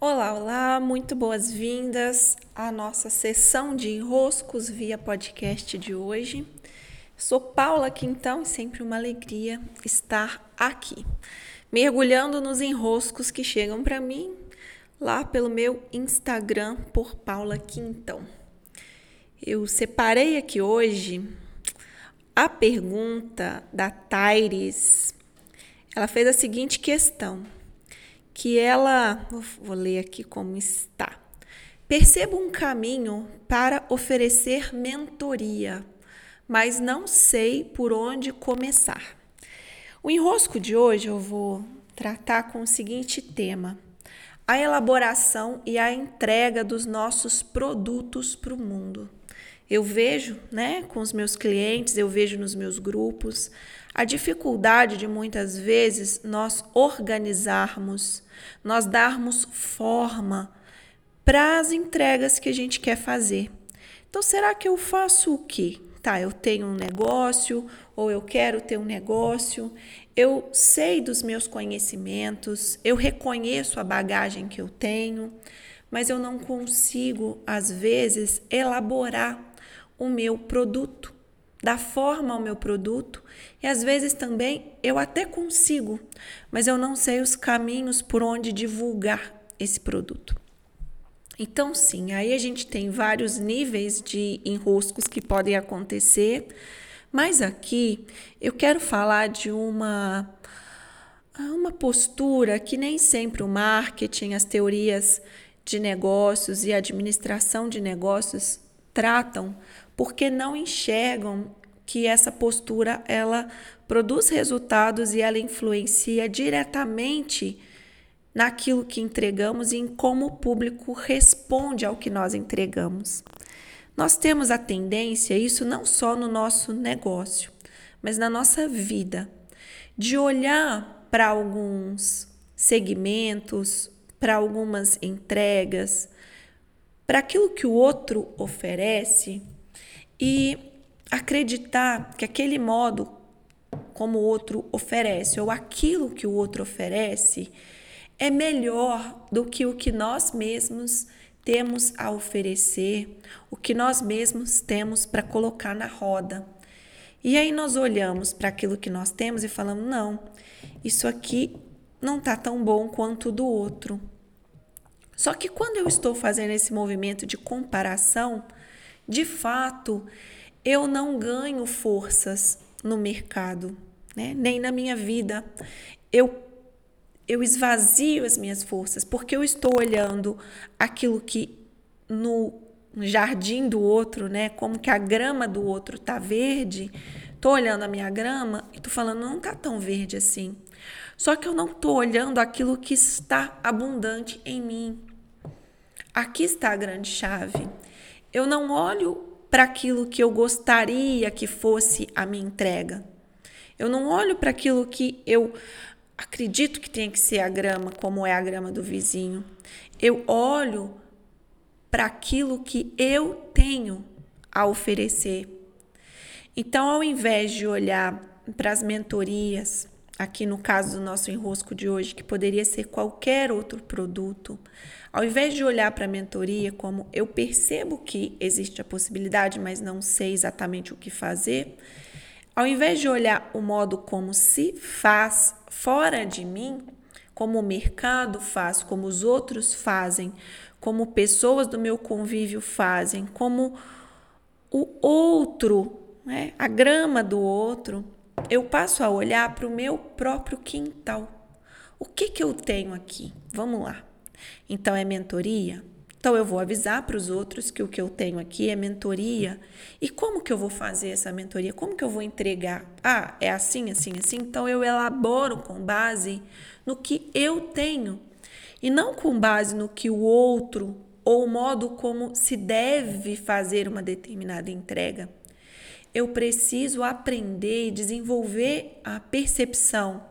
Olá, olá, muito boas-vindas à nossa sessão de enroscos via podcast de hoje. Sou Paula Quintão e sempre uma alegria estar aqui, mergulhando nos enroscos que chegam para mim lá pelo meu Instagram por Paula Quintão. Eu separei aqui hoje a pergunta da Taires. Ela fez a seguinte questão: que ela, vou ler aqui como está. Percebo um caminho para oferecer mentoria, mas não sei por onde começar. O enrosco de hoje eu vou tratar com o seguinte tema: a elaboração e a entrega dos nossos produtos para o mundo. Eu vejo, né, com os meus clientes, eu vejo nos meus grupos, a dificuldade de muitas vezes nós organizarmos, nós darmos forma para as entregas que a gente quer fazer. Então, será que eu faço o quê? Tá, eu tenho um negócio ou eu quero ter um negócio, eu sei dos meus conhecimentos, eu reconheço a bagagem que eu tenho, mas eu não consigo, às vezes, elaborar o meu produto, dar forma ao meu produto. E às vezes também eu até consigo, mas eu não sei os caminhos por onde divulgar esse produto. Então, sim, aí a gente tem vários níveis de enroscos que podem acontecer, mas aqui eu quero falar de uma uma postura que nem sempre o marketing, as teorias de negócios e administração de negócios tratam, porque não enxergam que essa postura ela produz resultados e ela influencia diretamente naquilo que entregamos e em como o público responde ao que nós entregamos. Nós temos a tendência, isso não só no nosso negócio, mas na nossa vida, de olhar para alguns segmentos, para algumas entregas, para aquilo que o outro oferece e acreditar que aquele modo como o outro oferece ou aquilo que o outro oferece é melhor do que o que nós mesmos temos a oferecer, o que nós mesmos temos para colocar na roda. E aí nós olhamos para aquilo que nós temos e falamos: não, isso aqui não está tão bom quanto o do outro. Só que quando eu estou fazendo esse movimento de comparação, de fato, eu não ganho forças no mercado, né? nem na minha vida. Eu, eu esvazio as minhas forças porque eu estou olhando aquilo que no jardim do outro, né? Como que a grama do outro tá verde. Tô olhando a minha grama e tô falando não tá tão verde assim. Só que eu não tô olhando aquilo que está abundante em mim. Aqui está a grande chave. Eu não olho para aquilo que eu gostaria que fosse a minha entrega. Eu não olho para aquilo que eu acredito que tem que ser a grama, como é a grama do vizinho. Eu olho para aquilo que eu tenho a oferecer. Então, ao invés de olhar para as mentorias, aqui no caso do nosso enrosco de hoje, que poderia ser qualquer outro produto, ao invés de olhar para a mentoria como eu percebo que existe a possibilidade, mas não sei exatamente o que fazer, ao invés de olhar o modo como se faz fora de mim, como o mercado faz, como os outros fazem, como pessoas do meu convívio fazem, como o outro, né, a grama do outro, eu passo a olhar para o meu próprio quintal. O que, que eu tenho aqui? Vamos lá. Então é mentoria? Então eu vou avisar para os outros que o que eu tenho aqui é mentoria. E como que eu vou fazer essa mentoria? Como que eu vou entregar? Ah, é assim, assim, assim. Então eu elaboro com base no que eu tenho e não com base no que o outro ou o modo como se deve fazer uma determinada entrega. Eu preciso aprender e desenvolver a percepção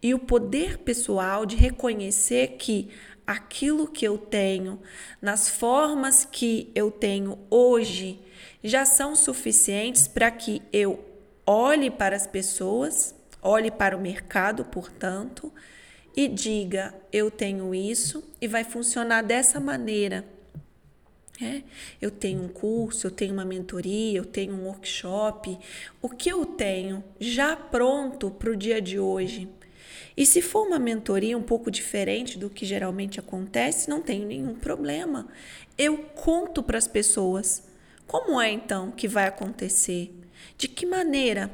e o poder pessoal de reconhecer que aquilo que eu tenho, nas formas que eu tenho hoje, já são suficientes para que eu olhe para as pessoas, olhe para o mercado, portanto, e diga: eu tenho isso e vai funcionar dessa maneira. É, eu tenho um curso, eu tenho uma mentoria, eu tenho um workshop. O que eu tenho já pronto para o dia de hoje? E se for uma mentoria um pouco diferente do que geralmente acontece, não tenho nenhum problema. Eu conto para as pessoas como é então que vai acontecer, de que maneira.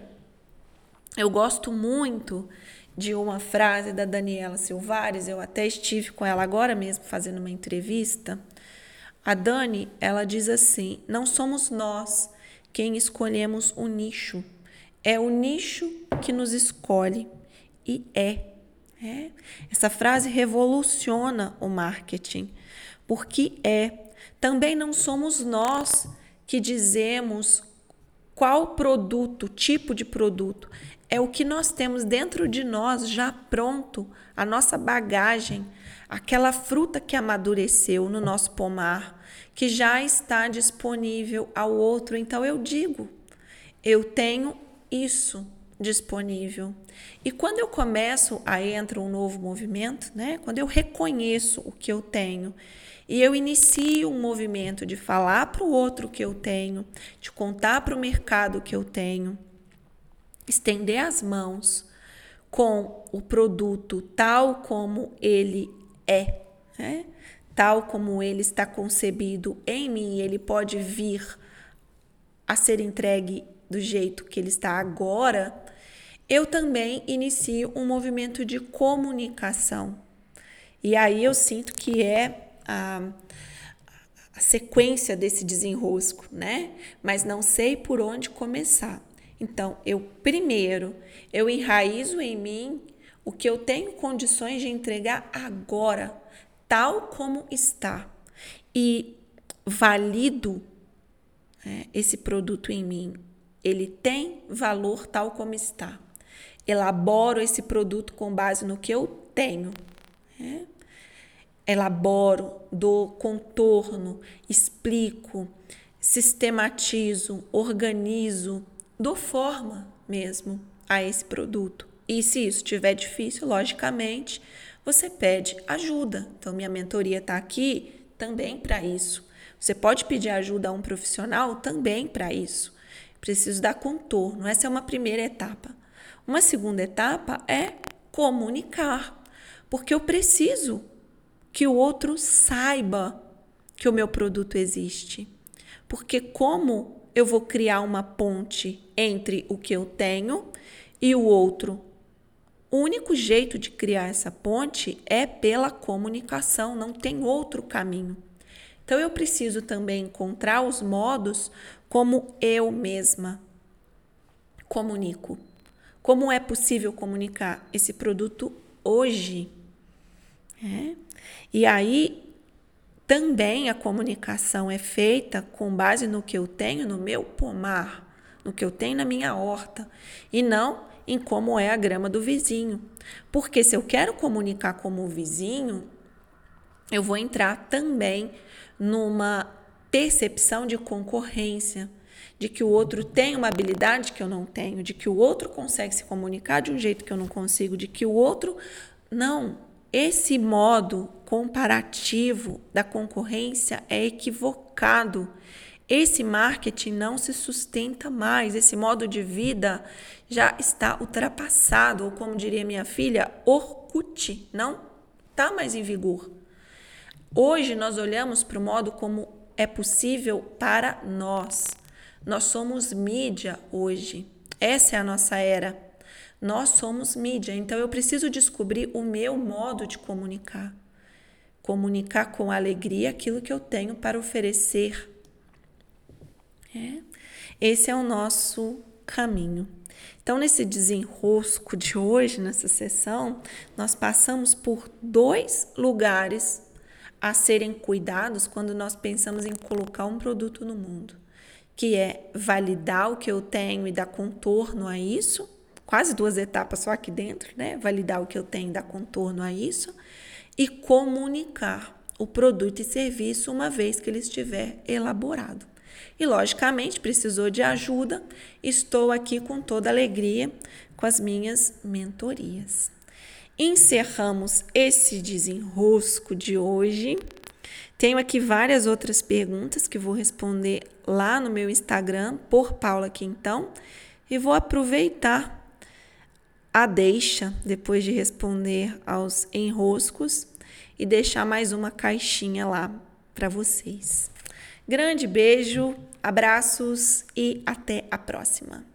Eu gosto muito de uma frase da Daniela Silvares, eu até estive com ela agora mesmo fazendo uma entrevista. A Dani, ela diz assim: não somos nós quem escolhemos o nicho, é o nicho que nos escolhe e é. é. Essa frase revoluciona o marketing, porque é. Também não somos nós que dizemos qual produto, tipo de produto, é o que nós temos dentro de nós já pronto, a nossa bagagem, aquela fruta que amadureceu no nosso pomar, que já está disponível ao outro. Então eu digo, eu tenho isso disponível. E quando eu começo a entrar um novo movimento, né? Quando eu reconheço o que eu tenho e eu inicio um movimento de falar para o outro que eu tenho, de contar para o mercado que eu tenho, estender as mãos com o produto tal como ele é, né? tal como ele está concebido em mim, ele pode vir a ser entregue do jeito que ele está agora, eu também inicio um movimento de comunicação. E aí eu sinto que é a, a sequência desse desenrosco, né? Mas não sei por onde começar. Então, eu primeiro, eu enraizo em mim o que eu tenho condições de entregar agora, tal como está. E valido é, esse produto em mim. Ele tem valor tal como está. Elaboro esse produto com base no que eu tenho. É? Elaboro, dou contorno, explico, sistematizo, organizo, dou forma mesmo a esse produto. E se isso estiver difícil, logicamente, você pede ajuda. Então, minha mentoria está aqui também para isso. Você pode pedir ajuda a um profissional também para isso. Preciso dar contorno. Essa é uma primeira etapa. Uma segunda etapa é comunicar, porque eu preciso que o outro saiba que o meu produto existe. Porque como eu vou criar uma ponte entre o que eu tenho e o outro. O único jeito de criar essa ponte é pela comunicação, não tem outro caminho. Então eu preciso também encontrar os modos como eu mesma comunico. Como é possível comunicar esse produto hoje? É. E aí também a comunicação é feita com base no que eu tenho no meu pomar, no que eu tenho na minha horta, e não em como é a grama do vizinho. Porque se eu quero comunicar como o vizinho, eu vou entrar também numa percepção de concorrência, de que o outro tem uma habilidade que eu não tenho, de que o outro consegue se comunicar de um jeito que eu não consigo, de que o outro não esse modo comparativo da concorrência é equivocado. Esse marketing não se sustenta mais, esse modo de vida já está ultrapassado, ou como diria minha filha, Orkut, não está mais em vigor. Hoje nós olhamos para o modo como é possível para nós. Nós somos mídia hoje. Essa é a nossa era. Nós somos mídia, então eu preciso descobrir o meu modo de comunicar. Comunicar com alegria aquilo que eu tenho para oferecer. É. Esse é o nosso caminho. Então, nesse desenrosco de hoje, nessa sessão, nós passamos por dois lugares a serem cuidados quando nós pensamos em colocar um produto no mundo, que é validar o que eu tenho e dar contorno a isso quase duas etapas só aqui dentro, né? Validar o que eu tenho, dar contorno a isso e comunicar o produto e serviço uma vez que ele estiver elaborado. E logicamente precisou de ajuda, estou aqui com toda alegria com as minhas mentorias. Encerramos esse desenrosco de hoje. Tenho aqui várias outras perguntas que vou responder lá no meu Instagram, por Paula Quintão, e vou aproveitar a deixa depois de responder aos enroscos e deixar mais uma caixinha lá para vocês. Grande beijo, abraços e até a próxima.